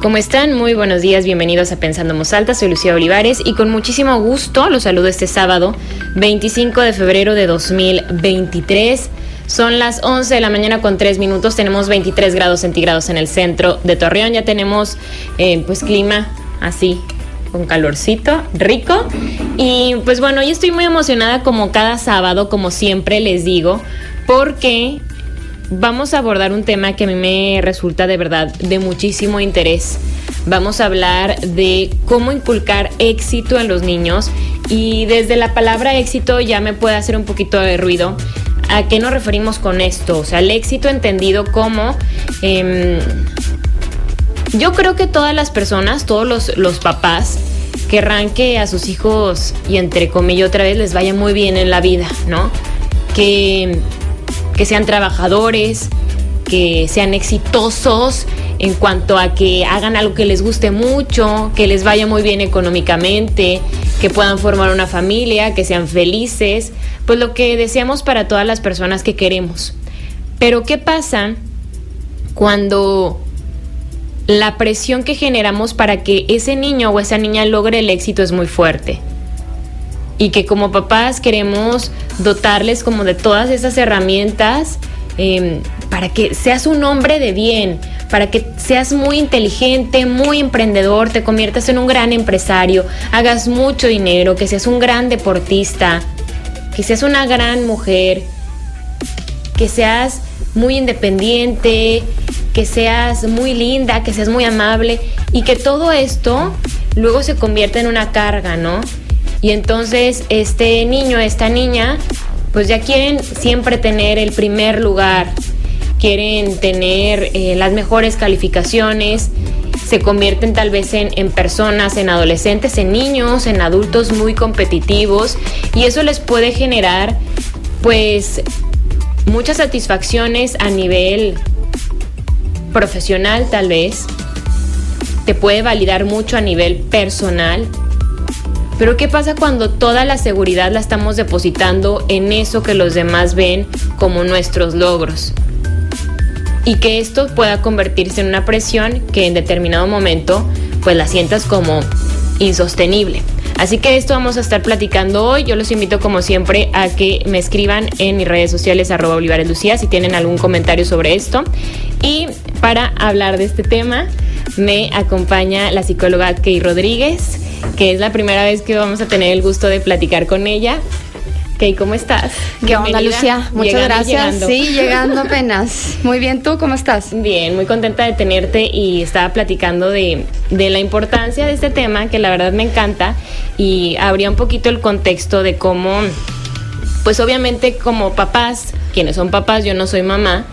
¿Cómo están? Muy buenos días, bienvenidos a Pensando Alta, soy Lucía Olivares y con muchísimo gusto los saludo este sábado 25 de febrero de 2023. Son las 11 de la mañana con 3 minutos, tenemos 23 grados centígrados en el centro de Torreón, ya tenemos eh, pues clima así con calorcito, rico. Y pues bueno, yo estoy muy emocionada como cada sábado, como siempre les digo, porque vamos a abordar un tema que a mí me resulta de verdad de muchísimo interés. Vamos a hablar de cómo inculcar éxito en los niños y desde la palabra éxito ya me puede hacer un poquito de ruido. ¿A qué nos referimos con esto? O sea, el éxito entendido como... Em, yo creo que todas las personas, todos los, los papás, querrán que a sus hijos, y entre comillas otra vez, les vaya muy bien en la vida, ¿no? Que que sean trabajadores, que sean exitosos en cuanto a que hagan algo que les guste mucho, que les vaya muy bien económicamente, que puedan formar una familia, que sean felices, pues lo que deseamos para todas las personas que queremos. Pero ¿qué pasa cuando la presión que generamos para que ese niño o esa niña logre el éxito es muy fuerte? Y que como papás queremos dotarles como de todas esas herramientas em, para que seas un hombre de bien, para que seas muy inteligente, muy emprendedor, te conviertas en un gran empresario, hagas mucho dinero, que seas un gran deportista, que seas una gran mujer, que seas muy independiente, que seas muy linda, que seas muy amable y que todo esto luego se convierta en una carga, ¿no? Y entonces este niño, esta niña, pues ya quieren siempre tener el primer lugar, quieren tener eh, las mejores calificaciones, se convierten tal vez en, en, personas, en adolescentes, en niños, en adultos muy competitivos. Y eso les puede generar pues muchas satisfacciones a nivel profesional tal vez, te puede validar mucho a nivel personal pero ¿qué pasa cuando toda la seguridad la estamos depositando en eso que los demás ven como nuestros logros? Y que esto pueda convertirse en una presión que en determinado momento pues la sientas como insostenible. Así que esto vamos a estar platicando hoy. Yo los invito como siempre a que me escriban en mis redes sociales arroba Olivares Lucía si tienen algún comentario sobre esto. Y para hablar de este tema me acompaña la psicóloga Key Rodríguez que es la primera vez que vamos a tener el gusto de platicar con ella. Kay, ¿cómo estás? ¿Qué onda, Lucia? Muchas gracias. Sí, llegando apenas. Muy bien, ¿tú cómo estás? Bien, muy contenta de tenerte y estaba platicando de, de la importancia de este tema, que la verdad me encanta, y abría un poquito el contexto de cómo, pues obviamente como papás, quienes son papás, yo no soy mamá,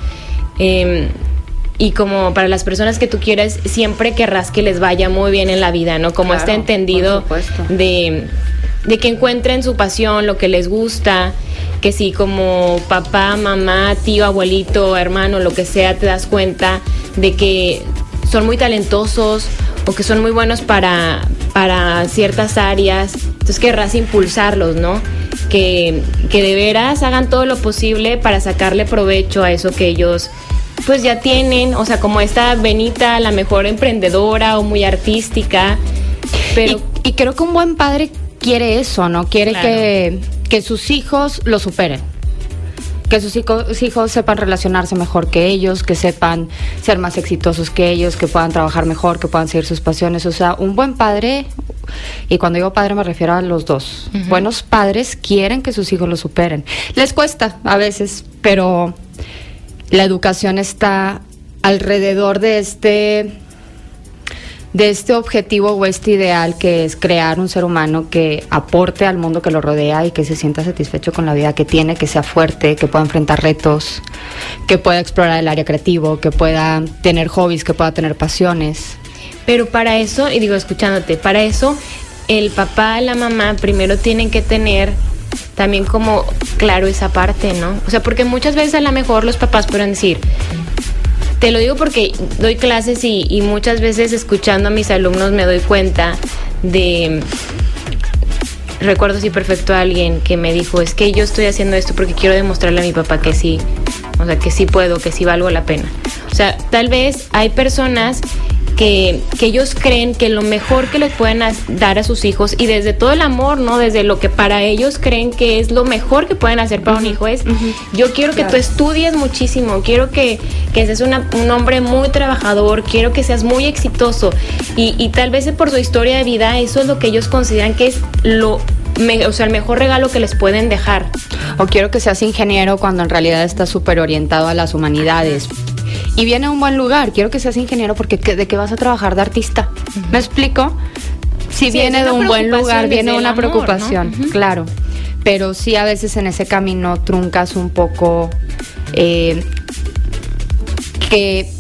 eh, y como para las personas que tú quieres, siempre querrás que les vaya muy bien en la vida, ¿no? Como está entendido de, de que encuentren su pasión, lo que les gusta, que si como papá, mamá, tío, abuelito, hermano, lo que sea, te das cuenta de que son muy talentosos o que son muy buenos para, para ciertas áreas, entonces querrás impulsarlos, ¿no? Que, que de veras hagan todo lo posible para sacarle provecho a eso que ellos pues ya tienen, o sea, como esta Benita, la mejor emprendedora o muy artística. Pero... Y, creo que un buen padre quiere eso, ¿no? Quiere que, que sus hijos lo superen que sus hijos, hijos, sepan relacionarse mejor que ellos, que sepan ser más exitosos que ellos, que puedan trabajar mejor, que puedan seguir sus pasiones. O sea, un buen padre, y cuando digo padre me refiero a los dos, buenos padres quieren que sus hijos lo superen. Les cuesta a veces, pero la educación está alrededor de este de este objetivo o este ideal que es crear un ser humano que aporte al mundo que lo rodea y que se sienta satisfecho con la vida que tiene, que sea fuerte, que pueda enfrentar retos, que pueda explorar el área creativo, que pueda tener hobbies, que pueda tener pasiones. Pero para eso, y digo escuchándote, para eso el papá la mamá primero tienen que tener también como claro esa parte, ¿no? O sea, porque muchas veces a lo mejor los papás pueden decir, te lo digo porque doy clases y, muchas veces escuchando a mis alumnos me doy cuenta de recuerdo así perfecto a alguien que me dijo, es que yo estoy haciendo esto porque quiero demostrarle a mi papá que sí, o sea, que sí puedo, que sí valgo la pena. O sea, tal vez hay personas que, ellos creen que lo mejor que les pueden dar a sus hijos y desde todo el amor, ¿no? Desde lo que para ellos creen que es lo mejor que pueden hacer para un hijo es, yo quiero que tú estudies muchísimo, quiero que, que seas un hombre muy trabajador, quiero que seas muy exitoso y, y tal vez por su historia de vida eso es lo que ellos consideran que es lo o sea, el mejor regalo que les pueden dejar. O quiero que seas ingeniero cuando en realidad estás súper orientado a las humanidades y viene a un buen lugar. Quiero que seas ingeniero porque ¿de qué vas a trabajar de artista? ¿Me explico? Si viene de un buen lugar, viene una preocupación, claro. Pero sí a veces en ese camino truncas un poco eh, que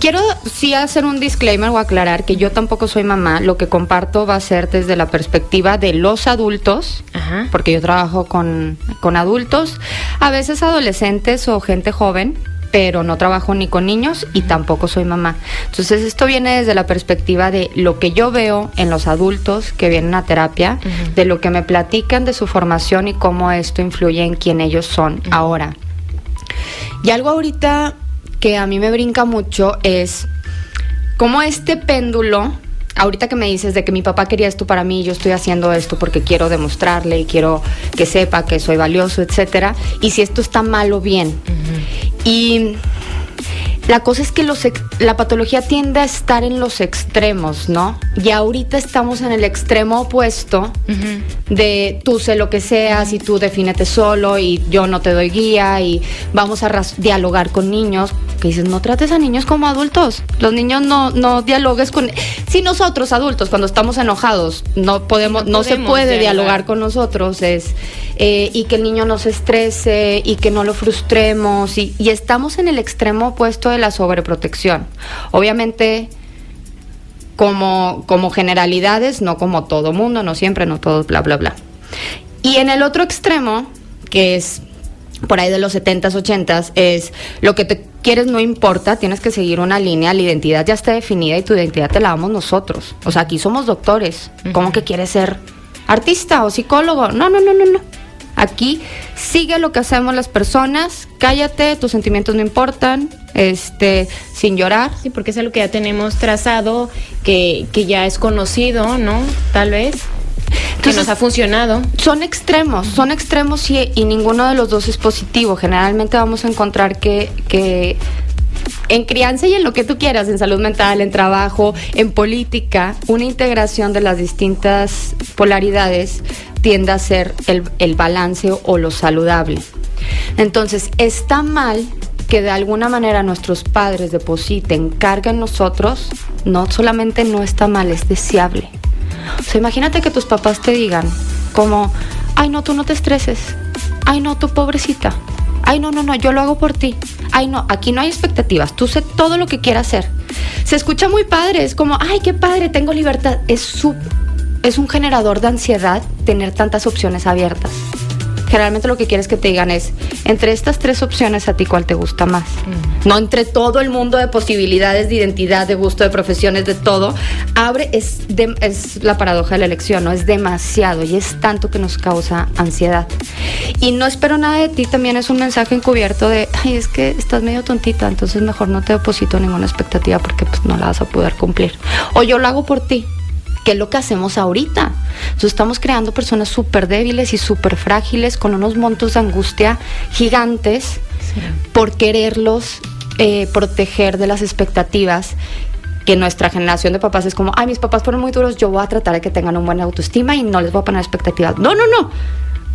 Quiero sí hacer un disclaimer o aclarar que yo tampoco soy mamá. Lo que comparto va a ser desde la perspectiva de los adultos, porque yo trabajo con, con adultos, a veces adolescentes o gente joven pero no trabajo ni con niños y tampoco soy mamá. Entonces esto viene desde la perspectiva de lo que yo veo en los adultos que vienen a terapia, de lo que me platican de su formación y cómo esto influye en quién ellos son ahora. Y algo ahorita que a mí me brinca mucho es cómo este péndulo ahorita que me dices de que mi papá quería esto para mí, yo estoy haciendo esto porque quiero demostrarle y quiero que sepa que soy valioso, etcétera, y si esto está mal o bien. Y la cosa es que los, la patología tiende a estar en los extremos, ¿no? Y ahorita estamos en el extremo opuesto de tú sé lo que seas y tú defínete solo y yo no te doy guía y vamos a dialogar con niños. Que dices, no trates a niños como adultos. Los niños no, no dialogues con... Si nosotros adultos cuando estamos enojados no podemos, no, se puede dialogar. con nosotros, es... Eh, y que el niño no se estrese y que no lo frustremos y, y estamos en el extremo opuesto de la sobreprotección. Obviamente, como, como generalidades, no como todo mundo, no siempre, no todos, bla, bla, bla. Y en el otro extremo, que es por ahí de los 70s, 80s, es lo que te quieres no importa, tienes que seguir una línea, la identidad ya está definida y tu identidad te la damos nosotros. O sea, aquí somos doctores. ¿Cómo que quieres ser artista o psicólogo? No, no, no, no, no. Aquí sigue lo que hacemos las personas, cállate, tus sentimientos no importan, este, sin llorar. Sí, porque es algo que ya tenemos trazado, que, que ya es conocido, ¿no? Tal vez. Que nos ha funcionado. Son extremos, son extremos y, y, ninguno de los dos es positivo. Generalmente vamos a encontrar que, que en crianza y en lo que tú quieras, en salud mental, en trabajo, en política, una integración de las distintas polaridades tiende a ser el, el balance o lo saludable. Entonces, está mal que de alguna manera nuestros padres depositen carga en nosotros, no solamente no está mal, es deseable. O sea, imagínate que tus papás te digan como, ay no, tú no te estreses, ay no, tú pobrecita, ay no, no, no, yo lo hago por ti, ay no, aquí no hay expectativas, tú sé todo lo que quieras hacer. Se escucha muy padre, es como, ay, qué padre, tengo libertad. Es, su, es un generador de ansiedad tener tantas opciones abiertas generalmente lo que quieres que te digan es, entre estas tres opciones, ¿a ti cuál te gusta más? Mm. No entre todo el mundo de posibilidades, de identidad, de gusto, de profesiones, de todo. Abre, es, es la paradoja de la elección, ¿no? Es demasiado y es tanto que nos causa ansiedad. Y no espero nada de ti, también es un mensaje encubierto de, ay, es que estás medio tontita, entonces mejor no te deposito ninguna expectativa porque pues no la vas a poder cumplir. O yo lo hago por ti que es lo que hacemos ahorita. Entonces estamos creando personas súper débiles y súper frágiles con unos montos de angustia gigantes por quererlos eh, proteger de las expectativas que nuestra generación de papás es como, ay, mis papás fueron muy duros, yo voy a tratar de que tengan un buen autoestima y no les voy a poner expectativas. No, no, no.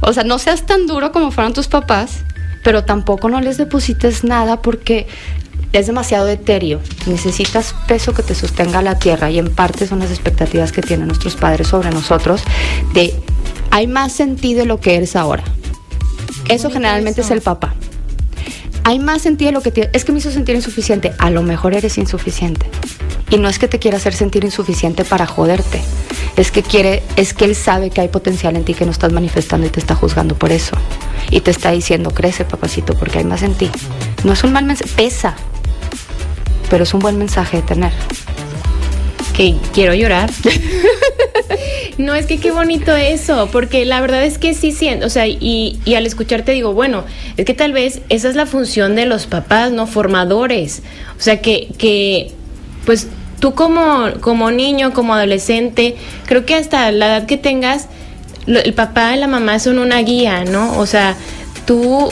O sea, no seas tan duro como fueron tus papás, pero tampoco no les deposites nada porque es demasiado etéreo. Necesitas peso que te sostenga la tierra y en parte son las expectativas que tienen nuestros padres sobre nosotros de hay más en ti de lo que eres ahora. Eso generalmente es el papá. Hay más en ti de lo que tienes. Es que me hizo sentir insuficiente. A lo mejor eres insuficiente. Y no es que te quiera hacer sentir insuficiente para joderte. Es que quiere, es que él sabe que hay potencial en ti que no estás manifestando y te está juzgando por eso. Y te está diciendo, crece papacito, porque hay más en ti. No es un mal mensaje, pesa, pero es un buen mensaje de tener. Que quiero llorar. no, es que qué bonito eso, porque la verdad es que sí siento, o sea, y, al escucharte digo, bueno, es que tal vez esa es la función de los papás, ¿no? Formadores. O sea, que, que pues tú como, como niño, como adolescente, creo que hasta la edad que tengas, el papá y la mamá son una guía, ¿no? O sea, tú,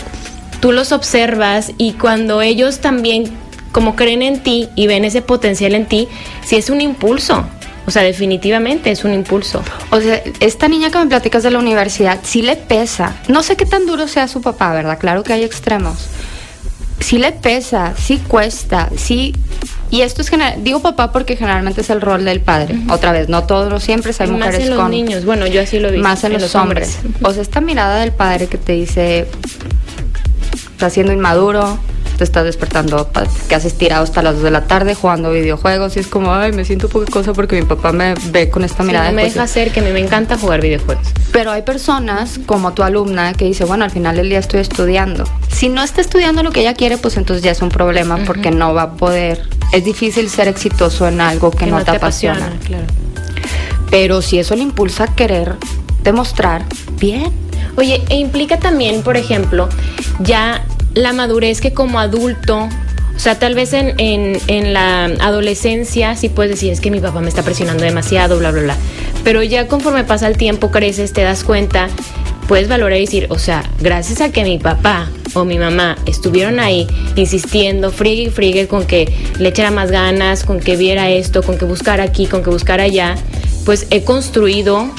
tú los observas y cuando ellos también como creen en ti y ven ese potencial en ti, sí es un impulso. O sea, definitivamente es un impulso. O sea, esta niña que me platicas de la universidad, sí le pesa. No sé qué tan duro sea su papá, ¿verdad? Claro que hay extremos. Sí le pesa, sí cuesta, sí y esto es general, digo papá porque generalmente es el rol del padre. Otra vez, no todos los siempre, hay mujeres más en los niños, bueno, yo así lo vi. Más en, los, hombres. O sea, esta mirada del padre que te dice, está siendo inmaduro, te estás despertando, que haces tirado hasta las 2 de la tarde jugando videojuegos y es como, ay, me siento poca cosa porque mi papá me ve con esta mirada. no me deja hacer, que me, me encanta jugar videojuegos. Pero hay personas como tu alumna que dice, bueno, al final del día estoy estudiando. Si no está estudiando lo que ella quiere, pues entonces ya es un problema porque no va a poder. Es difícil ser exitoso en algo que, no, te, apasiona. claro. Pero si eso le impulsa a querer demostrar, bien. Oye, e implica también, por ejemplo, ya la madurez que como adulto o sea, tal vez en, en, la adolescencia sí puedes decir, es que mi papá me está presionando demasiado, bla, bla, bla. Pero ya conforme pasa el tiempo, creces, te das cuenta, puedes valorar y decir, o sea, gracias a que mi papá o mi mamá estuvieron ahí insistiendo, friegue y friegue con que le echara más ganas, con que viera esto, con que buscara aquí, con que buscara allá, pues he construido,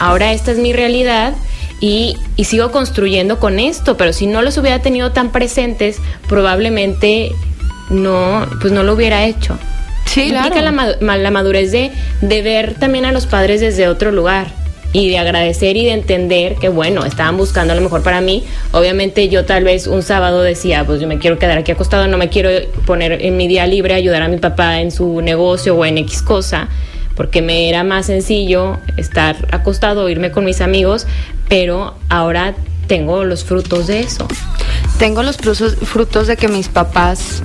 ahora esta es mi realidad y, sigo construyendo con esto, pero si no los hubiera tenido tan presentes, probablemente no, pues no lo hubiera hecho. Sí, Implica la, la, madurez de, de ver también a los padres desde otro lugar y de agradecer y de entender que bueno, estaban buscando lo mejor para mí. Obviamente yo tal vez un sábado decía, pues yo me quiero quedar aquí acostado, no me quiero poner en mi día libre a ayudar a mi papá en su negocio o en X cosa, porque me era más sencillo estar acostado irme con mis amigos, pero ahora tengo los frutos de eso. Tengo los frutos de que mis papás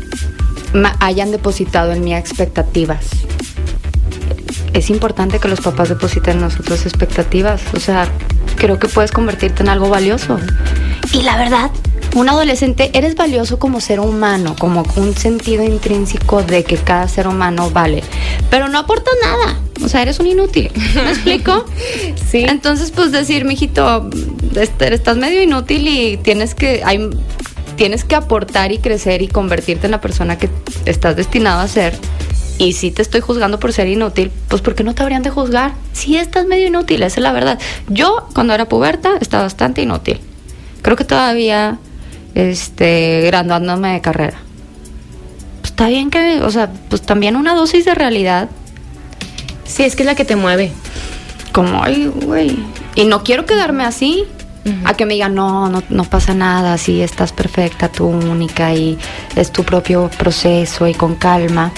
hayan depositado en mí expectativas. Es importante que los papás depositen en nosotros expectativas. O sea, creo que puedes convertirte en algo valioso. Y la verdad, un adolescente, eres valioso como ser humano, como un sentido intrínseco de que cada ser humano vale, pero no aportas nada. O sea, eres un inútil. ¿Me explico? sí. Entonces, pues decir, mijito, este, estás medio inútil y tienes que, hay, tienes que aportar y crecer y convertirte en la persona que estás destinado a ser. Y si te estoy juzgando por ser inútil, pues ¿por qué no te habrían de juzgar? Si estás medio inútil, esa es la verdad. Yo, cuando era puberta, estaba bastante inútil. Creo que todavía este, graduándome de carrera. Pues está bien que, o sea, pues también una dosis de realidad. Sí, es que es la que te mueve. Como, ay, güey. Y no quiero quedarme así a que me digan, no, no, no pasa nada, si estás perfecta, tú única y es tu propio proceso y con calma.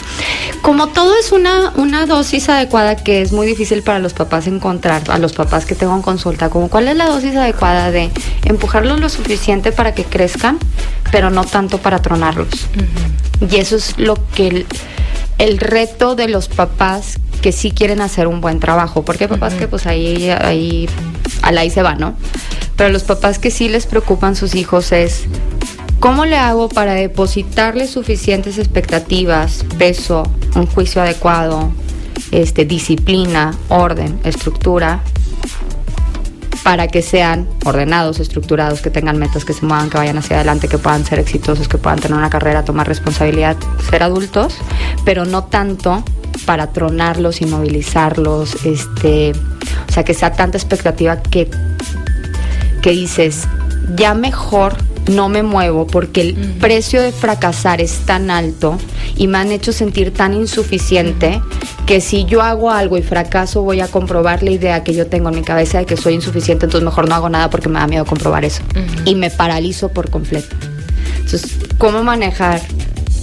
Como todo es una, una dosis adecuada que es muy difícil para los papás encontrar, a los papás que tengo en consulta, como cuál es la dosis adecuada de empujarlos lo suficiente para que crezcan, pero no tanto para tronarlos. Y eso es lo que el, el reto de los papás que sí quieren hacer un buen trabajo, porque hay papás que pues ahí, ahí, al ahí se va, ¿no? Pero los papás que sí les preocupan sus hijos es, ¿cómo le hago para depositarles suficientes expectativas, peso, un juicio adecuado, este, disciplina, orden, estructura, para que sean ordenados, estructurados, que tengan metas, que se muevan, que vayan hacia adelante, que puedan ser exitosos, que puedan tener una carrera, tomar responsabilidad, ser adultos, pero no tanto para tronarlos, inmovilizarlos, este, o sea, que sea tanta expectativa que, que dices, ya mejor no me muevo porque el precio de fracasar es tan alto y me han hecho sentir tan insuficiente que si yo hago algo y fracaso voy a comprobar la idea que yo tengo en mi cabeza de que soy insuficiente, entonces mejor no hago nada porque me da miedo comprobar eso y me paralizo por completo. Entonces, ¿cómo manejar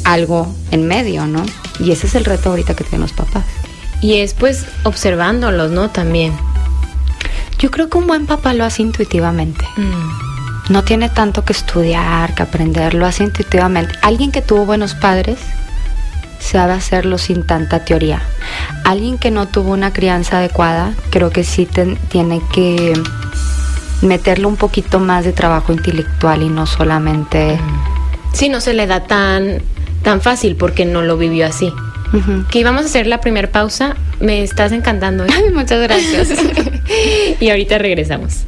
algo en medio, ¿no? Y ese es el reto ahorita que tienen los papás. Y es pues observándolos, ¿no? También. Yo creo que un buen papá lo hace intuitivamente. Mm. No tiene tanto que estudiar, que aprender, lo hace intuitivamente. Alguien que tuvo buenos padres sabe hacerlo sin tanta teoría. Alguien que no tuvo una crianza adecuada, creo que sí tiene que meterle un poquito más de trabajo intelectual y no solamente... Sí, no se le da tan, tan fácil porque no lo vivió así. Que íbamos a hacer la primera pausa. Me estás encantando. ¿eh? muchas gracias. y ahorita regresamos.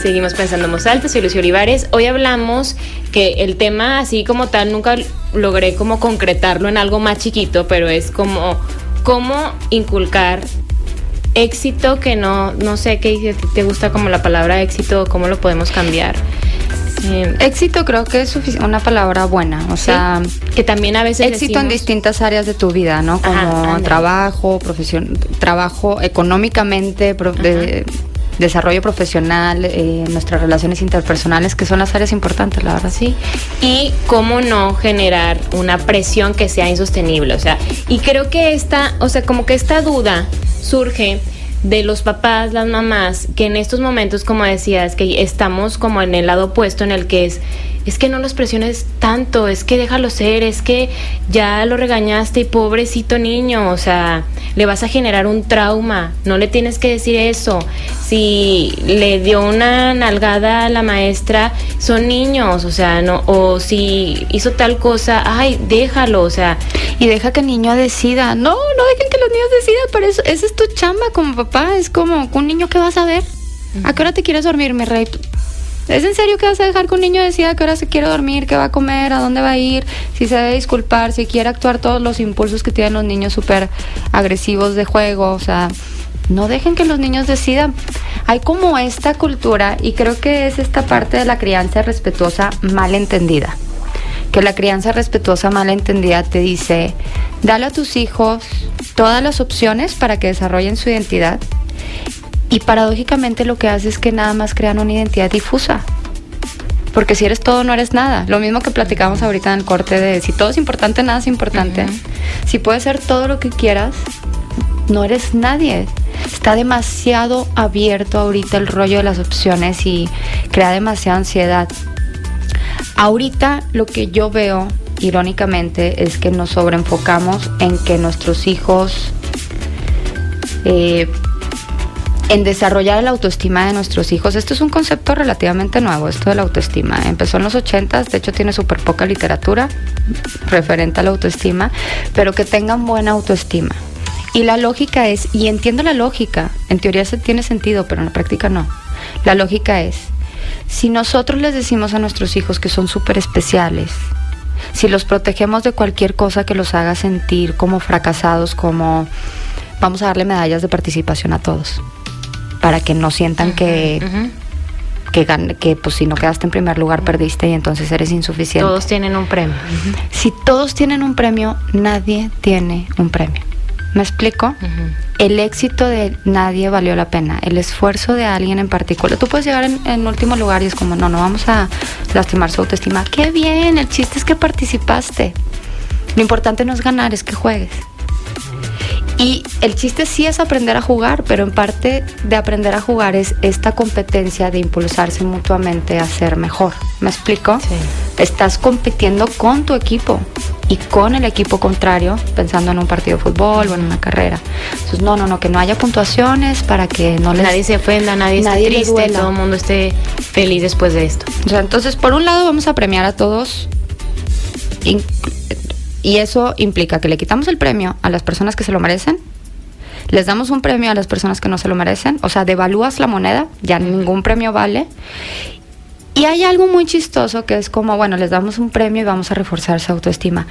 Seguimos pensando en alto, soy Lucio Olivares. Hoy hablamos que el tema así como tal nunca logré como concretarlo en algo más chiquito, pero es como cómo inculcar éxito que no, no sé qué te gusta como la palabra éxito, cómo lo podemos cambiar. Eh, éxito creo que es una palabra buena, o sea, que también a veces éxito en distintas áreas de tu vida, ¿no? Como trabajo, profesión, trabajo económicamente, desarrollo profesional, eh, nuestras relaciones interpersonales, que son las áreas importantes, la verdad. Sí. Y cómo no generar una presión que sea insostenible, o sea, y creo que esta, o sea, como que esta duda surge de los papás, las mamás, que en estos momentos, como decías, que estamos como en el lado opuesto en el que es es que no los presiones tanto, es que déjalo ser, es que ya lo regañaste y pobrecito niño, o sea, le vas a generar un trauma, no le tienes que decir eso. Si le dio una nalgada a la maestra, son niños, o sea, no, o si hizo tal cosa, ay, déjalo, o sea. Y deja que el niño decida. No, no dejen que los niños decidan, pero eso, esa es tu chamba como papá, es como un niño que vas a ver. ¿A qué hora te quieres dormir, mi rey? ¿Es en serio que vas a dejar que un niño decida a qué hora se quiere dormir, qué va a comer, a dónde va a ir, si se debe disculpar, si quiere actuar todos los impulsos que tienen los niños súper agresivos de juego? O sea, no dejen que los niños decidan. Hay como esta cultura y creo que es esta parte de la crianza respetuosa mal entendida. Que la crianza respetuosa mal entendida te dice, dale a tus hijos todas las opciones para que desarrollen su identidad y paradójicamente lo que hace es que nada más crean una identidad difusa. Porque si eres todo, no eres nada. Lo mismo que platicamos ahorita en el corte de si todo es importante, nada es importante. Si puedes ser todo lo que quieras, no eres nadie. Está demasiado abierto ahorita el rollo de las opciones y crea demasiada ansiedad. Ahorita lo que yo veo, irónicamente, es que nos sobreenfocamos en que nuestros hijos eh, en desarrollar la autoestima de nuestros hijos. Esto es un concepto relativamente nuevo, esto de la autoestima. Empezó en los 80, de hecho tiene súper poca literatura referente a la autoestima, pero que tengan buena autoestima. Y la lógica es, y entiendo la lógica, en teoría se tiene sentido, pero en la práctica no. La lógica es, si nosotros les decimos a nuestros hijos que son súper especiales, si los protegemos de cualquier cosa que los haga sentir como fracasados, como vamos a darle medallas de participación a todos para que no sientan que, que, que pues si no quedaste en primer lugar perdiste y entonces eres insuficiente. Todos tienen un premio. Si todos tienen un premio, nadie tiene un premio. ¿Me explico? El éxito de nadie valió la pena. El esfuerzo de alguien en particular. Tú puedes llegar en, en, último lugar y es como, no, no vamos a lastimar su autoestima. Qué bien, el chiste es que participaste. Lo importante no es ganar, es que juegues. Y el chiste sí es aprender a jugar, pero en parte de aprender a jugar es esta competencia de impulsarse mutuamente a ser mejor. ¿Me explico? Sí. Estás compitiendo con tu equipo y con el equipo contrario, pensando en un partido de fútbol o en una carrera. Entonces, no, no, no, que no haya puntuaciones para que no les... Nadie se ofenda, nadie, nadie esté triste, todo el mundo esté feliz después de esto. O sea, entonces, por un lado vamos a premiar a todos y eso implica que le quitamos el premio a las personas que se lo merecen, les damos un premio a las personas que no se lo merecen, o sea, devalúas la moneda, ya ningún premio vale. Y hay algo muy chistoso que es como, bueno, les damos un premio y vamos a reforzar su autoestima.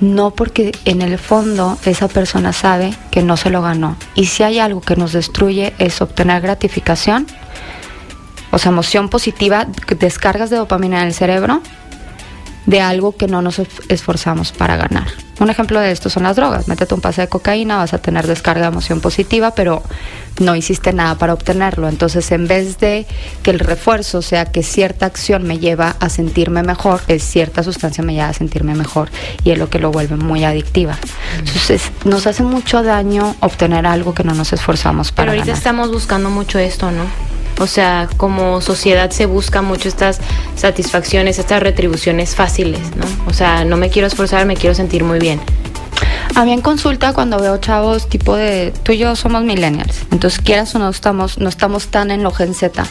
No porque en el fondo esa persona sabe que no se lo ganó. Y si hay algo que nos destruye es obtener gratificación, o sea, emoción positiva, descargas de dopamina en el cerebro, de algo que no nos esforzamos para ganar. Un ejemplo de esto son las drogas. Métete un pase de cocaína, vas a tener descarga de emoción positiva, pero no hiciste nada para obtenerlo. Entonces, en vez de que el refuerzo sea que cierta acción me lleva a sentirme mejor, es cierta sustancia me lleva a sentirme mejor y es lo que lo vuelve muy adictiva. Entonces, nos hace mucho daño obtener algo que no nos esforzamos para. Pero ahorita estamos buscando mucho esto, ¿no? O sea, como sociedad se busca mucho estas satisfacciones, estas retribuciones fáciles, ¿no? O sea, no me quiero esforzar, me quiero sentir muy bien. A mí en consulta cuando veo chavos tipo de tú y yo somos millennials, entonces quieras o no estamos no estamos tan en lo Gen Z,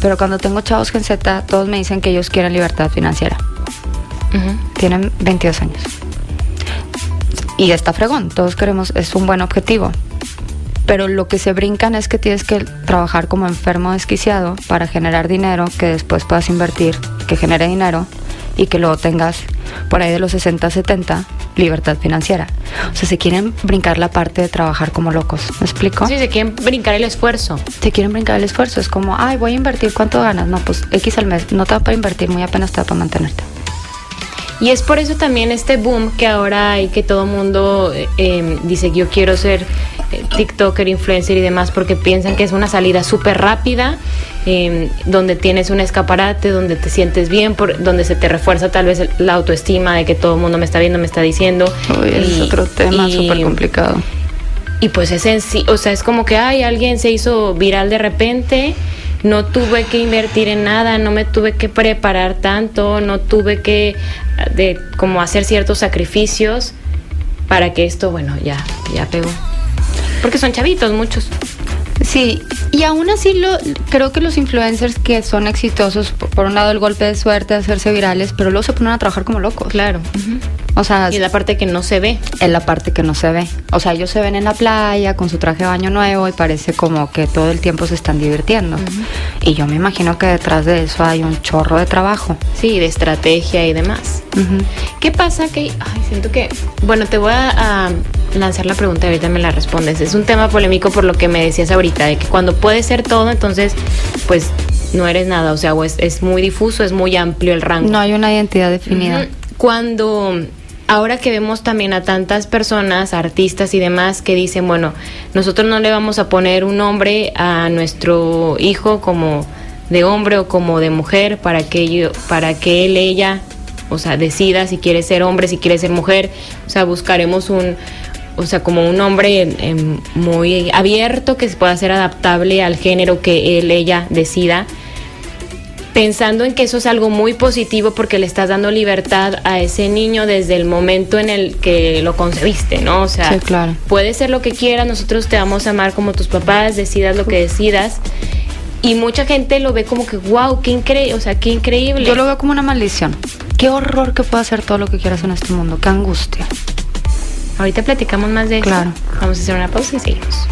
pero cuando tengo chavos Gen Z todos me dicen que ellos quieren libertad financiera. Tienen 22 años. Y está fregón, todos queremos, es un buen objetivo, pero lo que se brincan es que tienes que trabajar como enfermo desquiciado para generar dinero que después puedas invertir, que genere dinero y que luego tengas por ahí de los 60, 70 libertad financiera. O sea, se quieren brincar la parte de trabajar como locos. ¿Me explico? Sí, se quieren brincar el esfuerzo. Se quieren brincar el esfuerzo. Es como, ay, voy a invertir, ¿cuánto ganas? No, pues X al mes. No te va para invertir, muy apenas te va para mantenerte. Y es por eso también este boom que ahora hay, que todo mundo eh, em, dice que yo quiero ser eh, TikToker, influencer y demás, porque piensan que es una salida súper rápida, em, donde tienes un escaparate, donde te sientes bien, por, donde se te refuerza tal vez la autoestima de que todo el mundo me está viendo, me está diciendo. es otro tema súper complicado. Y pues es en sí, o sea, es como que, ay, alguien se hizo viral de repente no tuve que invertir en nada, no me tuve que preparar tanto, no tuve que de como hacer ciertos sacrificios para que esto, bueno, ya ya pegó. Porque son chavitos muchos. Sí, y aún así lo, creo que los influencers que son exitosos, por, un lado el golpe de suerte de hacerse virales, pero luego se ponen a trabajar como locos. Claro. O sea, y la parte que no se ve. En la parte que no se ve. O sea, ellos se ven en la playa con su traje de baño nuevo y parece como que todo el tiempo se están divirtiendo. Y yo me imagino que detrás de eso hay un chorro de trabajo. Sí, de estrategia y demás. ¿Qué pasa? Que, ay, siento que, bueno, te voy a, lanzar la pregunta y ahorita me la respondes. Es un tema polémico por lo que me decías ahorita, de que cuando puede ser todo, entonces, pues no eres nada. O sea, es, es muy difuso, es muy amplio el rango. No hay una identidad definida. Cuando ahora que vemos también a tantas personas, artistas y demás, que dicen, bueno, nosotros no le vamos a poner un nombre a nuestro hijo como de hombre o como de mujer para que, yo, para que él, ella, o sea, decida si quiere ser hombre, si quiere ser mujer, o sea, buscaremos un, o sea, como un hombre muy abierto que se pueda ser adaptable al género que él, ella decida pensando en que eso es algo muy positivo porque le estás dando libertad a ese niño desde el momento en el que lo concebiste, ¿no? O sea, claro. puede ser lo que quieras, nosotros te vamos a amar como tus papás, decidas lo que decidas. Y mucha gente lo ve como que, wow, qué increíble, o sea, qué increíble. Yo lo veo como una maldición. Qué horror que pueda hacer todo lo que quieras en este mundo, qué angustia. Ahorita platicamos más de eso. Claro. Vamos a hacer una pausa y seguimos.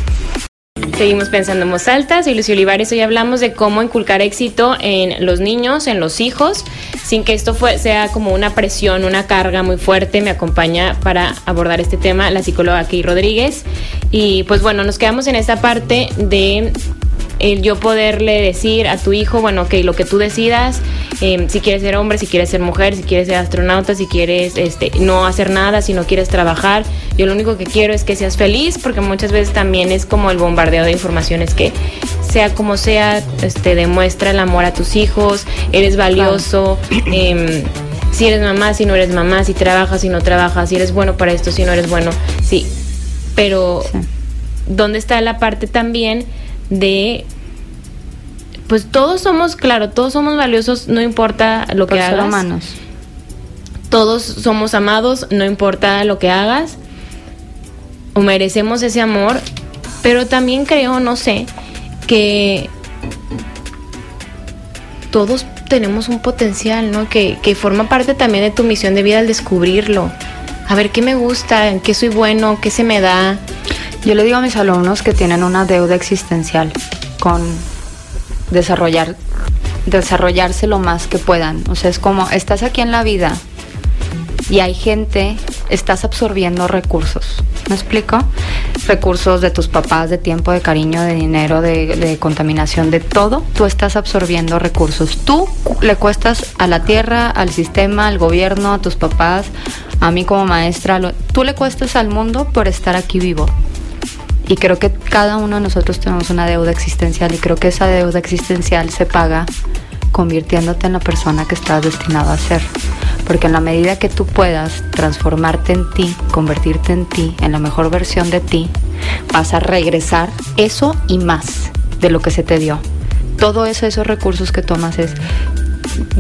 Seguimos pensando en voz alta, soy Lucio Olivares, hoy hablamos de cómo inculcar éxito en los niños, en los hijos, sin que esto fue, sea como una presión, una carga muy fuerte. Me acompaña para abordar este tema la psicóloga Key Rodríguez. Y pues bueno, nos quedamos en esta parte de el yo poderle decir a tu hijo, bueno, que lo que tú decidas, em, si quieres ser hombre, si quieres ser mujer, si quieres ser astronauta, si quieres este, no hacer nada, si no quieres trabajar, yo lo único que quiero es que seas feliz, porque muchas veces también es como el bombardeo de informaciones que sea como sea, este, demuestra el amor a tus hijos, eres valioso. Em, si eres mamá, si no eres mamá, si trabajas, si no trabajas, si eres bueno para esto, si no eres bueno, sí. Pero, ¿dónde está la parte también de pues todos somos, claro, todos somos valiosos, no importa lo que hagas. humanos. Todos somos amados, no importa lo que hagas. O merecemos ese amor, pero también creo, no sé, que todos tenemos un potencial, ¿no? Que, que forma parte también de tu misión de vida al descubrirlo. A ver qué me gusta, en qué soy bueno, qué se me da. Yo le digo a mis alumnos que tienen una deuda existencial con desarrollar desarrollarse lo más que puedan. O sea, es como estás aquí en la vida Y hay gente, estás absorbiendo recursos. ¿Me explico? Recursos de tus papás, de tiempo, de cariño, de dinero, de, contaminación, de todo. Tú estás absorbiendo recursos. Tú le cuestas a la tierra, al sistema, al gobierno, a tus papás, a mí como maestra, lo- tú le cuestas al mundo por estar aquí vivo. Y creo que cada uno de nosotros tenemos una deuda existencial y creo que esa deuda existencial se paga convirtiéndote en la persona que estás destinado a ser. Porque en la medida que tú puedas transformarte en ti, convertirte en ti, en la mejor versión de ti, vas a regresar eso y más de lo que se te dio. Todo eso, esos recursos que tomas es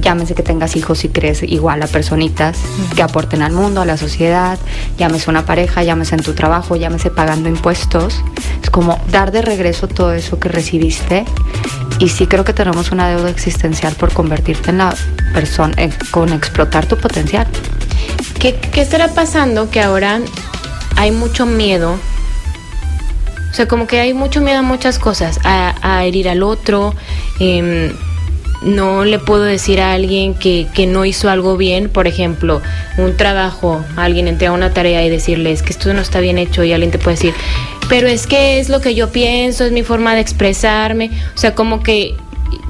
llámese que tengas hijos y crees igual a personitas que aporten al mundo, a la sociedad, llámese una pareja, llámese en tu trabajo, llámese pagando impuestos. Es como dar de regreso todo eso que recibiste. Y sí creo que tenemos una deuda existencial por convertirte en la persona, eh, con explotar tu potencial. ¿Qué, ¿Qué estará pasando que ahora hay mucho miedo? O sea, como que hay mucho miedo a muchas cosas, a, a herir al otro. em, no le puedo decir a alguien que, que no hizo algo bien, por ejemplo, un trabajo, alguien entrega una tarea y decirles que esto no está bien hecho y alguien te puede decir, pero es que es lo que yo pienso, es mi forma de expresarme. O sea, como que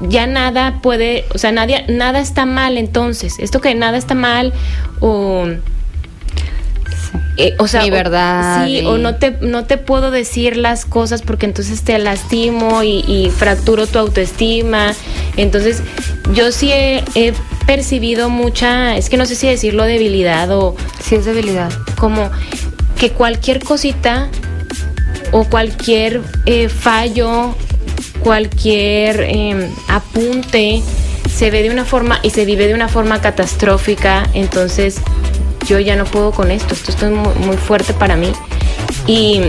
ya nada puede, o sea, nadie, nada está mal entonces. Esto que nada está mal o... Eh, o sea, Mi o- verdad sí, y- o no te, no te puedo decir las cosas porque entonces te lastimo y, y fracturo tu autoestima. Entonces, yo sí he, he percibido mucha, es que no sé si decirlo debilidad o Sí es debilidad. como que cualquier cosita o cualquier eh, fallo, cualquier eh, apunte se ve de una forma y se vive de una forma catastrófica, entonces yo ya no puedo con esto, esto es muy, muy fuerte para mí. Y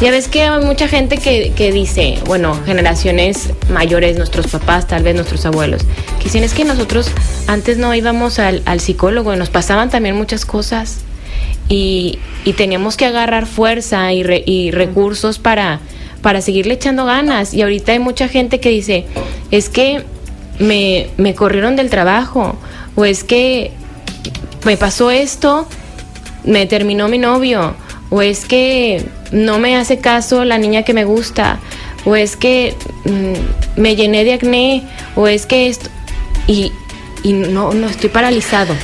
ya ves que hay mucha gente que, que dice, bueno, generaciones mayores, nuestros papás, tal vez nuestros abuelos, que dicen es que nosotros antes no íbamos al, al psicólogo y nos pasaban también muchas cosas y, y teníamos que agarrar fuerza y, re- y recursos para, para seguirle echando ganas. Y ahorita hay mucha gente que dice, es que me, me corrieron del trabajo o es que me pasó esto, me terminó mi novio, o es que no me hace caso la niña que me gusta, o es que mm, me llené de acné, o es que esto, y, y no, no estoy paralizado.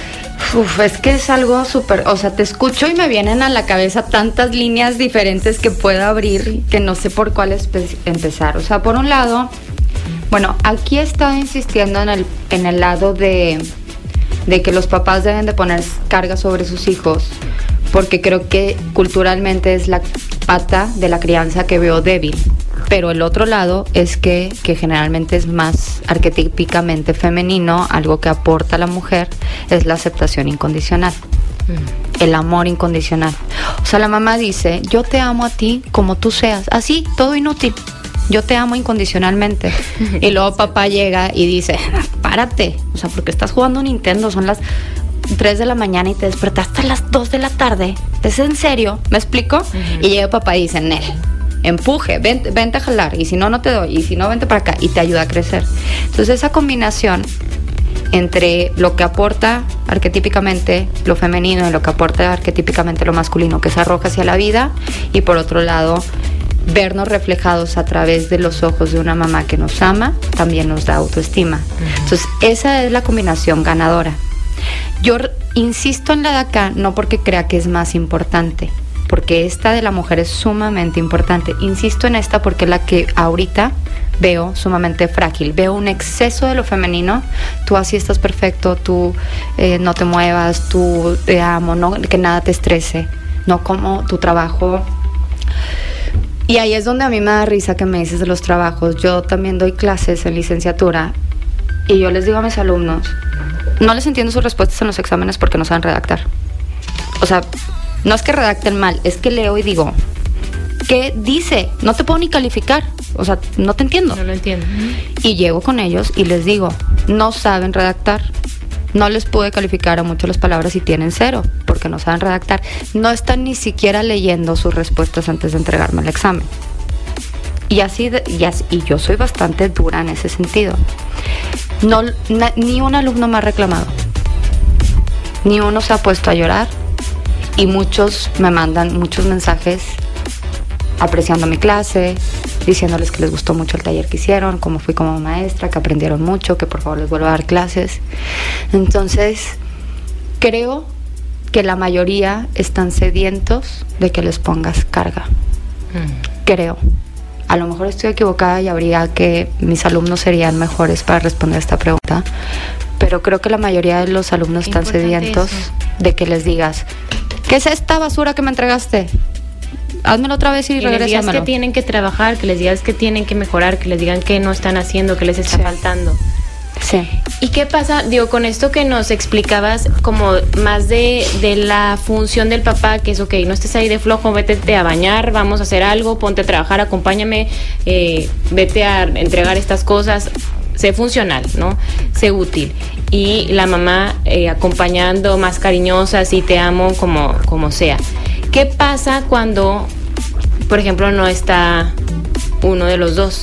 Uf, es que es algo súper, o sea, te escucho y me vienen a la cabeza tantas líneas diferentes que puedo abrir que no sé por cuál empezar. O sea, por un lado, bueno, aquí he estado insistiendo en el, en el lado de, de que los papás deben de poner carga sobre sus hijos, porque creo que culturalmente es la pata de la crianza que veo débil. Pero el otro lado es que, que generalmente es más arquetípicamente femenino, algo que aporta a la mujer, es la aceptación incondicional el amor incondicional. O sea, la mamá dice, yo te amo a ti como tú seas, así, todo inútil. Yo te amo incondicionalmente. y luego papá llega y dice, párate, o sea, porque estás jugando Nintendo, son las 3 de la mañana y te despertaste a las 2 de la tarde. ¿Es en serio? ¿Me explico? Y llega papá y dice, Nel, empuje, vente, vente a jalar, y si no, no te doy, y si no, vente para acá, y te ayuda a crecer. Entonces esa combinación entre lo que aporta arquetípicamente lo femenino y lo que aporta arquetípicamente lo masculino, que se arroja hacia la vida, y por otro lado, vernos reflejados a través de los ojos de una mamá que nos ama, también nos da autoestima. Entonces, esa es la combinación ganadora. Yo insisto en la de acá, no porque crea que es más importante, porque esta de la mujer es sumamente importante. Insisto en esta porque es la que ahorita veo sumamente frágil. Veo un exceso de lo femenino. Tú así estás perfecto, tú eh, no te muevas, tú te amo, no, que nada te estrese, no como tu trabajo. Y ahí es donde a mí me da risa que me dices de los trabajos. Yo también doy clases en licenciatura y yo les digo a mis alumnos, no les entiendo sus respuestas en los exámenes porque no saben redactar. O sea, no es que redacten mal, es que leo y digo, ¿qué dice? No te puedo ni calificar. O sea, no te entiendo. No lo entiendo. Y llego con ellos y les digo, no saben redactar. No les pude calificar a muchas las palabras y tienen cero, porque no saben redactar. No están ni siquiera leyendo sus respuestas antes de entregarme el examen. Y así, y, así- yo soy bastante dura en ese sentido. Ni un alumno me ha reclamado. Ni uno se ha puesto a llorar y muchos me mandan muchos mensajes apreciando mi clase, diciéndoles que les gustó mucho el taller que hicieron, cómo fui como maestra, que aprendieron mucho, que por favor les vuelva a dar clases. Entonces, creo que la mayoría están sedientos de que les pongas carga. Mm. Creo. A lo mejor estoy equivocada y habría que mis alumnos serían mejores para responder esta pregunta, pero creo que la mayoría de los alumnos están sedientos de que les digas, ¿qué es esta basura que me entregaste? Házmelo otra vez y que les digas que tienen que trabajar, que les digas que tienen que mejorar, que les digan que no están haciendo, que les está faltando. Sí. ¿Y qué pasa, digo, con esto que nos explicabas como más de, de, la función del papá, que es, ok, no estés ahí de flojo, vete a bañar, vamos a hacer algo, ponte a trabajar, acompáñame, eh, vete a entregar estas cosas, sé funcional, ¿no? Sé útil. Y la mamá eh, acompañando, más cariñosa, si te amo, como, como sea. ¿Qué pasa cuando, por ejemplo, no está uno de los dos?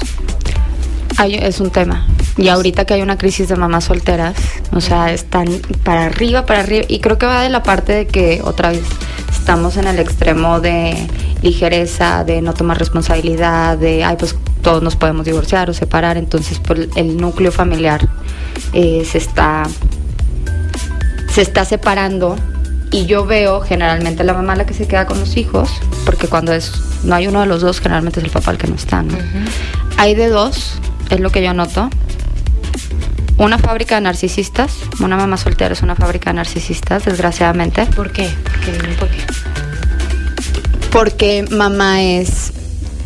es un tema. Y ahorita que hay una crisis de mamás solteras, o sea, están para arriba, para arriba. Y creo que va de la parte de que otra vez estamos en el extremo de ligereza, de no tomar responsabilidad, de, ay, pues todos nos podemos divorciar o separar. Entonces, pues, el núcleo familiar eh, se está se está separando y yo veo generalmente la mamá la que se queda con los hijos, porque cuando es no hay uno de los dos, generalmente es el papá el que no está. Hay de dos, es lo que yo noto. Una fábrica de narcisistas, una mamá soltera es una fábrica de narcisistas, desgraciadamente. ¿Por qué? ¿Por qué? Porque mamá es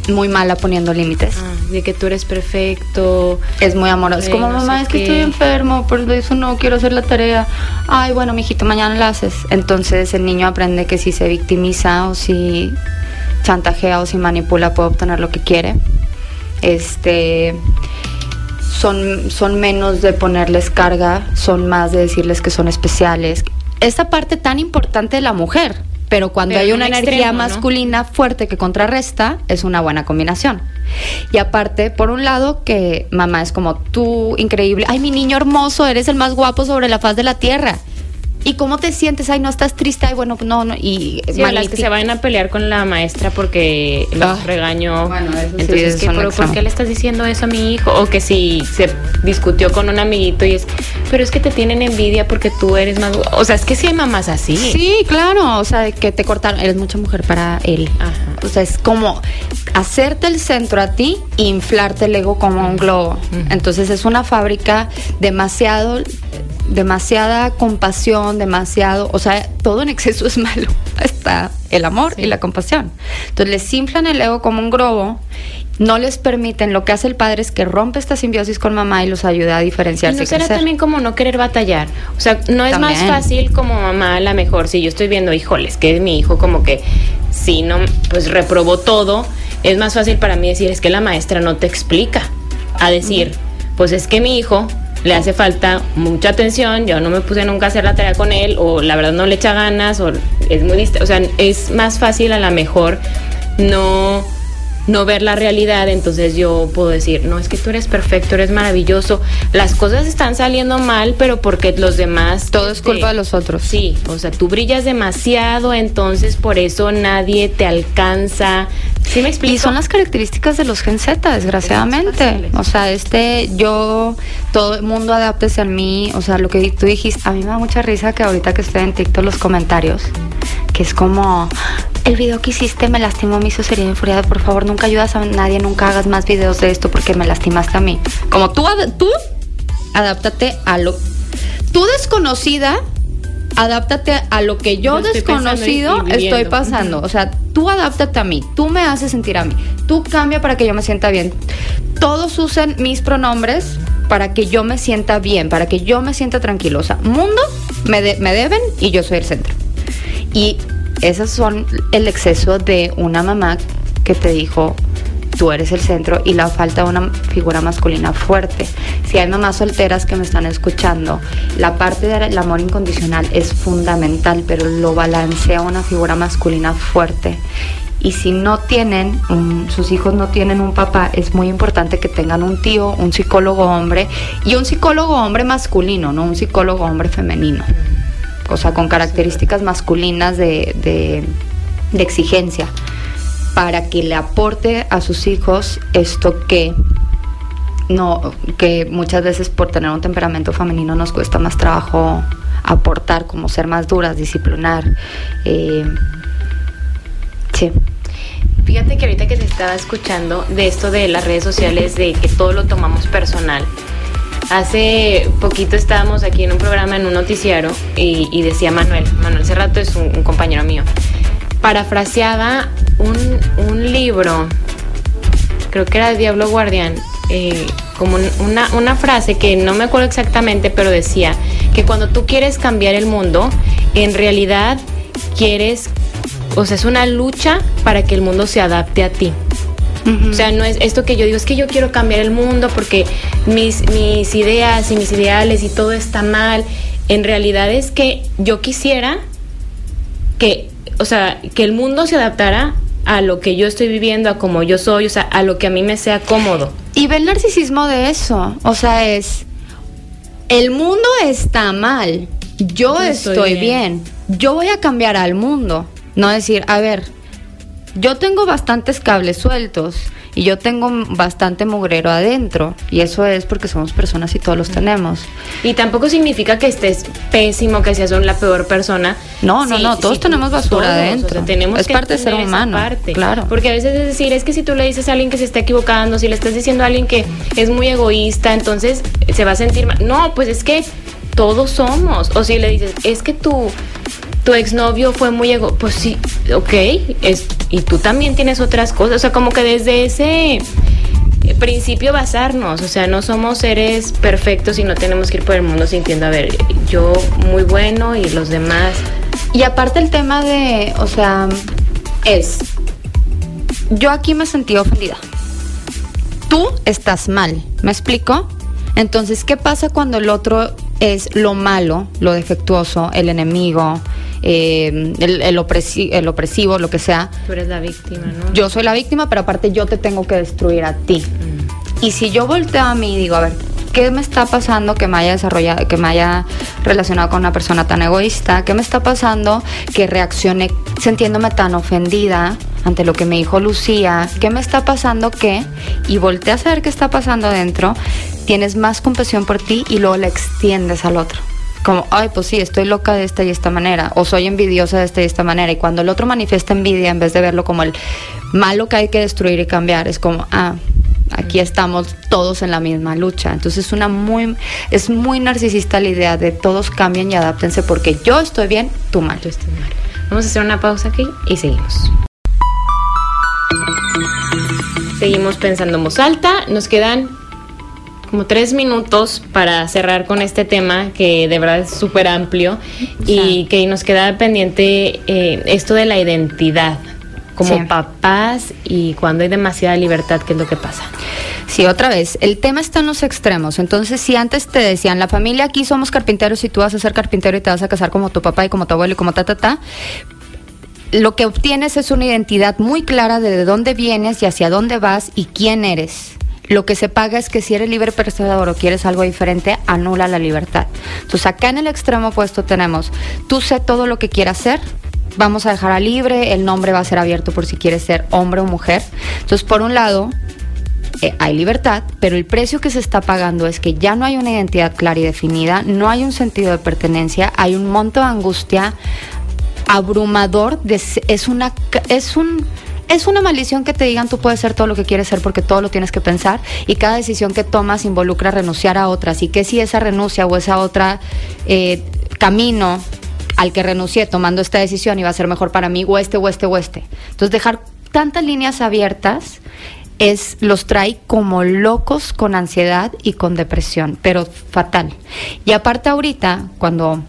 muy mala poniendo límites. Ah, de que tú eres perfecto. Es muy amorosa. Es como, mamá, es que estoy enfermo, por eso no quiero hacer la tarea. Ay, bueno, mijito, mañana la haces. Entonces el niño aprende que si se victimiza o si chantajea o si manipula puede obtener lo que quiere. Este son, son menos de ponerles carga, son más de decirles que son especiales. Esta parte tan importante de la mujer, pero cuando hay una energía masculina fuerte que contrarresta, es una buena combinación. Y aparte, por un lado, que mamá es como tú, increíble, ay, mi niño hermoso, eres el más guapo sobre la faz de la tierra. ¿Y cómo te sientes? Ay, no estás triste. Ay, bueno, no, no. Y sí, las que se vayan a pelear con la maestra porque los ah, regañó. Bueno, eso Entonces, sí, pero ¿por qué le estás diciendo eso a mi hijo? O que si se discutió con un amiguito y es, pero es que te tienen envidia porque tú eres más. O sea, es que sí hay mamás así. Sí, claro. O sea, que te cortaron. Eres mucha mujer para él. Ajá. O sea, es como hacerte el centro a ti e inflarte el ego como un globo. Entonces, es una fábrica demasiado demasiada compasión, demasiado, o sea, todo en exceso es malo. Está el amor y la compasión. Entonces les inflan el ego como un globo, no les permiten, lo que hace el padre es que rompe esta simbiosis con mamá y los ayuda a diferenciarse. ¿Y no será también como no querer batallar. O sea, no es más fácil como mamá, a la mejor, si yo estoy viendo, híjoles, que mi hijo como que si no, pues reprobó todo, es más fácil para mí decir, es que la maestra no te explica. A decir, pues es que mi hijo le hace falta mucha atención, yo no me puse nunca a hacer la tarea con él, o la verdad no le echa ganas, o es muy o sea, es más fácil a lo mejor no no ver la realidad, entonces yo puedo decir, no, es que tú eres perfecto, eres maravilloso, las cosas están saliendo mal, pero porque los demás... Todo es culpa de los otros. Sí, o sea, tú brillas demasiado, entonces por eso nadie te alcanza. ¿Sí me explico? Y son las características de los Gen Z, desgraciadamente. O sea, este, yo, todo el mundo adaptese a mí, o sea, lo que tú dijiste, a mí me da mucha risa que ahorita que estoy en TikTok los comentarios, que es como, el video que hiciste me lastimó mi sería enfuriada, por favor, nunca ayudas a nadie, nunca hagas más videos de esto porque me lastimaste a mí. Como tú, tú, adáptate a lo... Tú desconocida, adáptate a lo que yo desconocido estoy pasando. O sea, tú adáptate a mí, tú me haces sentir a mí, tú cambia para que yo me sienta bien. Todos usan mis pronombres para que yo me sienta bien, para que yo me sienta tranquilo. O sea, mundo me, me deben y yo soy el centro. Y esos son el exceso de una mamá que te dijo, tú eres el centro y la falta de una figura masculina fuerte. Si hay mamás solteras que me están escuchando, la parte del amor incondicional es fundamental, pero lo balancea una figura masculina fuerte. Y si no tienen, sus hijos no tienen un papá, es muy importante que tengan un tío, un psicólogo hombre y un psicólogo hombre masculino, no un psicólogo hombre femenino o sea, con características masculinas de, de, exigencia, para que le aporte a sus hijos esto que no, que muchas veces por tener un temperamento femenino nos cuesta más trabajo aportar, como ser más duras, disciplinar. Eh, sí. Fíjate que ahorita que se estaba escuchando de esto de las redes sociales, de que todo lo tomamos personal. Hace poquito estábamos aquí en un programa, en un noticiario, y, decía Manuel, Manuel Cerrato es un, compañero mío, parafraseaba un, un, libro, creo que era Diablo Guardián, eh, como una, una frase que no me acuerdo exactamente, pero decía que cuando tú quieres cambiar el mundo, en realidad quieres, o sea, es una lucha para que el mundo se adapte a ti. O sea, no es esto que yo digo, es que yo quiero cambiar el mundo porque mis, mis ideas y mis ideales y todo está mal. En realidad es que yo quisiera que, o sea, que el mundo se adaptara a lo que yo estoy viviendo, a como yo soy, o sea, a lo que a mí me sea cómodo. Y ve el narcisismo de eso, o sea, es, el mundo está mal, yo, estoy, bien. yo voy a cambiar al mundo, no decir, a ver, yo tengo bastantes cables sueltos y yo tengo bastante mugrero adentro y eso es porque somos personas y todos los tenemos. Y tampoco significa que estés pésimo, que seas la peor persona. No, no, no, todos tenemos basura adentro. tenemos es parte de ser humano. Claro. Porque a veces es decir, es que si tú le dices a alguien que se está equivocando, si le estás diciendo a alguien que es muy egoísta, entonces se va a sentir mal. No, pues es que todos somos. O si le dices, es que tú tu exnovio fue muy ego, pues sí, ok, es, y tú también tienes otras cosas, o sea, como que desde ese principio basarnos, o sea, no somos seres perfectos y no tenemos que ir por el mundo sintiendo, a ver, yo muy bueno y los demás. Y aparte el tema de, o sea, es, yo aquí me sentí ofendida. Tú estás mal, ¿me explico? Entonces, ¿qué pasa cuando el otro es lo malo, lo defectuoso, el enemigo, eh, el, opresivo, lo que sea. Tú eres la víctima, ¿no? Yo soy la víctima, pero aparte yo te tengo que destruir a ti. Mm. Y si yo volteo a mí y digo, a ver, ¿qué me está pasando que me haya desarrollado, que me haya relacionado con una persona tan egoísta? ¿Qué me está pasando que reaccione sintiéndome tan ofendida ante lo que me dijo Lucía? ¿Qué me está pasando que? Y volteé a saber qué está pasando adentro, tienes más compasión por ti y luego la extiendes al otro como, ay, pues sí, estoy loca de esta y esta manera, o soy envidiosa de esta y esta manera. Y cuando el otro manifiesta envidia, en vez de verlo como el malo que hay que destruir y cambiar, es como, ah, aquí estamos todos en la misma lucha. Entonces una muy, es muy narcisista la idea de todos cambien y adáptense porque yo estoy bien, tú mal. Yo estoy mal. Vamos a hacer una pausa aquí y seguimos. Seguimos pensando en voz alta. Nos quedan como tres minutos para cerrar con este tema que de verdad es súper amplio y que nos queda pendiente eh, esto de la identidad como papás y cuando hay demasiada libertad, ¿qué es lo que pasa? Sí, otra vez, el tema está en los extremos. Entonces, si antes te decían, la familia aquí somos carpinteros y tú vas a ser carpintero y te vas a casar como tu papá y como tu abuelo y como ta, ta, ta, lo que obtienes es una identidad muy clara de, de dónde vienes y hacia dónde vas y quién eres. Lo que se paga es que si eres libre pensador o quieres algo diferente, anula la libertad. Entonces acá en el extremo opuesto tenemos, tú sé todo lo que quieras hacer, vamos a dejar a libre, el nombre va a ser abierto por si quieres ser hombre o mujer. Entonces, por un lado, eh, hay libertad, pero el precio que se está pagando es que ya no hay una identidad clara y definida, no hay un sentido de pertenencia, hay un monto de angustia abrumador, es, una, es un es una maldición que te digan tú puedes ser todo lo que quieres ser porque todo lo tienes que pensar y cada decisión que tomas involucra renunciar a otras y que si esa renuncia o esa otra eh, camino al que renuncié tomando esta decisión iba a ser mejor para mí o este o este o este. Entonces dejar tantas líneas abiertas es los trae como locos con ansiedad y con depresión, pero fatal. Y aparte ahorita cuando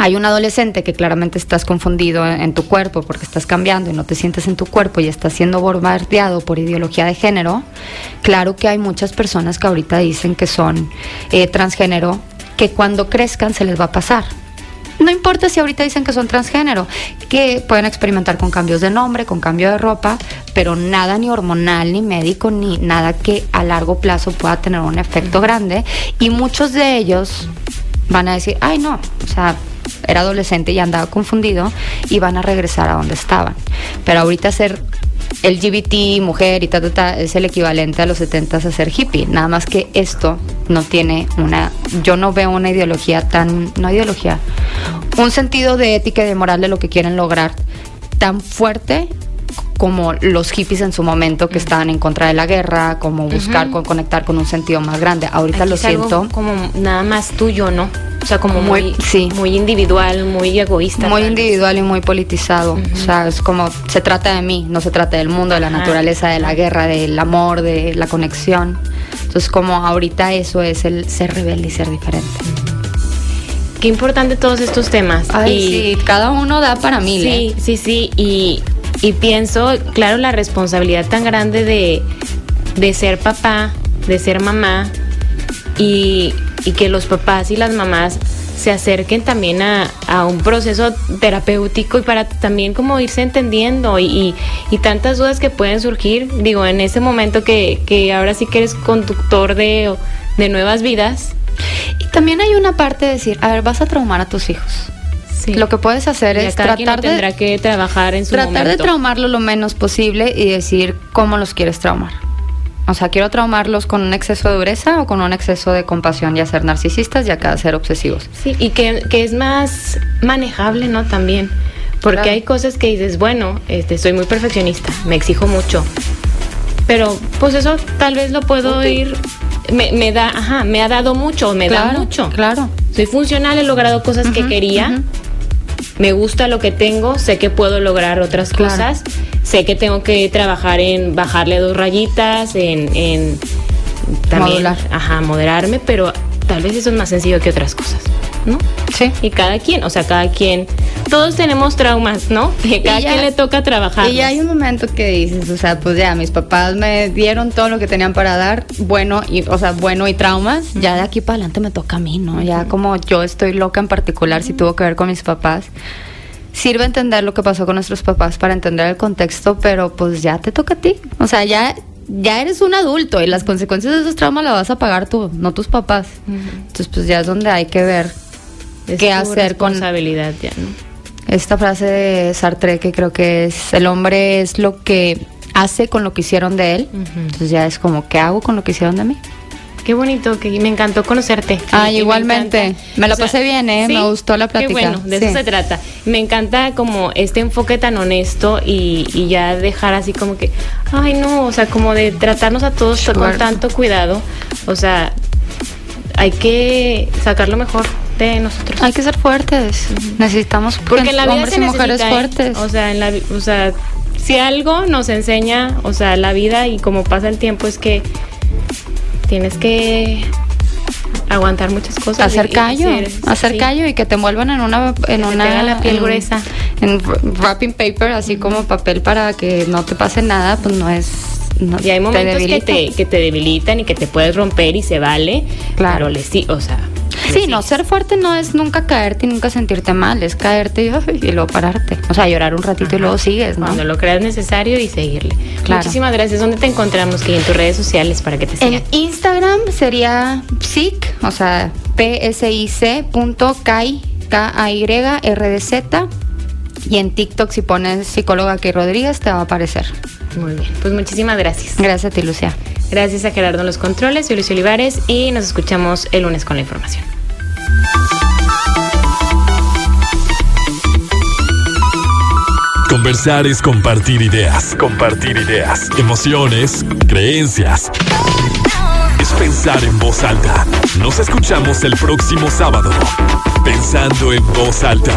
hay un adolescente que claramente estás confundido en, tu cuerpo porque estás cambiando y no te sientes en tu cuerpo y estás siendo bombardeado por ideología de género, claro que hay muchas personas que ahorita dicen que son eh, transgénero, que cuando crezcan se les va a pasar. No importa si ahorita dicen que son transgénero, que pueden experimentar con cambios de nombre, con cambio de ropa, pero nada ni hormonal, ni médico, ni nada que a largo plazo pueda tener un efecto grande. Y muchos de ellos van a decir, ay no, o sea, era adolescente y andaba confundido, iban a regresar a donde estaban. Pero ahorita ser LGBT, mujer y ta, ta, ta, es el equivalente a los 70 a ser hippie. Nada más que esto no tiene una. Yo no veo una ideología tan. No ideología. Un sentido de ética y de moral de lo que quieren lograr tan fuerte como los hippies en su momento que estaban en contra de la guerra, como buscar conectar con un sentido más grande. Ahorita lo siento como nada más tuyo, ¿no? O sea, como muy, sí. muy individual, muy egoísta. Muy individual y muy politizado. O sea, es como se trata de mí, no se trata del mundo, de la naturaleza, de la guerra, del amor, de la conexión. Entonces, como ahorita eso es el ser rebelde y ser diferente. Qué importante todos estos temas. Ay, y sí, cada uno da para mí. Sí, sí, sí. Y y pienso, claro, la responsabilidad tan grande de, ser papá, de ser mamá, y, que los papás y las mamás se acerquen también a, un proceso terapéutico y para también como irse entendiendo y, tantas dudas que pueden surgir, digo, en ese momento que, que ahora sí que eres conductor de, de nuevas vidas. Y también hay una parte de decir, a ver, vas a traumar a tus hijos. Lo que puedes hacer es tratar de tendrá que trabajar en su tratar de traumarlo lo menos posible y decir cómo los quieres traumar. O sea, quiero traumarlos con un exceso de dureza o con un exceso de compasión, ya ser narcisistas, ya cada ser obsesivos. Sí, y que, es más manejable, ¿no? También. Porque hay cosas que dices, bueno, este, soy muy perfeccionista, me exijo mucho. Pero pues eso tal vez lo puedo ir me, da, ajá, me ha dado mucho, me da mucho. Claro. Soy funcional, he logrado cosas que quería me gusta lo que tengo, sé que puedo lograr otras cosas, sé que tengo que trabajar en bajarle dos rayitas, en, en también, ajá, moderarme, pero tal vez eso es más sencillo que otras cosas, ¿no? Sí. Y cada quien, o sea, cada quien, todos tenemos traumas, ¿no? Que cada quien le toca trabajar. Y ya hay un momento que dices, o sea, pues ya mis papás me dieron todo lo que tenían para dar, bueno y, o sea, bueno y traumas, ya de aquí para adelante me toca a mí, ¿no? Ya como yo estoy loca en particular, si tuvo que ver con mis papás sirve entender lo que pasó con nuestros papás para entender el contexto, pero pues ya te toca a ti. O sea, ya, ya eres un adulto y las consecuencias de esos traumas las vas a pagar tú, no tus papás. Entonces, pues ya es donde hay que ver qué hacer con responsabilidad ya, ¿no? Esta frase de Sartre que creo que es el hombre es lo que hace con lo que hicieron de él. Entonces ya es como qué hago con lo que hicieron de mí. Qué bonito, que me encantó conocerte. Ah, igualmente. Me, lo pasé bien, ¿eh? me gustó la plática. Qué bueno, de eso se trata. Me encanta como este enfoque tan honesto y, ya dejar así como que, ay no, o sea, como de tratarnos a todos con tanto cuidado. O sea, hay que sacar lo mejor de nosotros. Hay que ser fuertes. Necesitamos porque en la vida se mujeres ¿eh? fuertes. O sea, en la, o sea, si algo nos enseña, o sea, la vida y como pasa el tiempo es que tienes que aguantar muchas cosas. Hacer callo, hacer callo y que te envuelvan en una en una la piel gruesa, en wrapping paper, así como papel para que no te pase nada, pues no es no, y hay momentos que te que te debilitan y que te puedes romper y se vale, claro, le sí, o sea, Sí, no, ser fuerte no es nunca caerte y nunca sentirte mal, es caerte y, luego pararte. O sea, llorar un ratito y luego sigues, ¿no? Cuando lo creas necesario y seguirle. Muchísimas gracias. ¿Dónde te encontramos? Que en tus redes sociales para que te sigan. En Instagram sería psic, o sea, psic.kai, K-A-Y-R-D-Z. Y en TikTok, si pones psicóloga que Rodríguez, te va a aparecer. Muy bien, pues muchísimas gracias. Gracias a ti, Lucia. Gracias a Gerardo en los controles, soy Lucio Olivares y nos escuchamos el lunes con la información. Conversar es compartir ideas, compartir ideas, emociones, creencias. Es pensar en voz alta. Nos escuchamos el próximo sábado. Pensando en voz alta.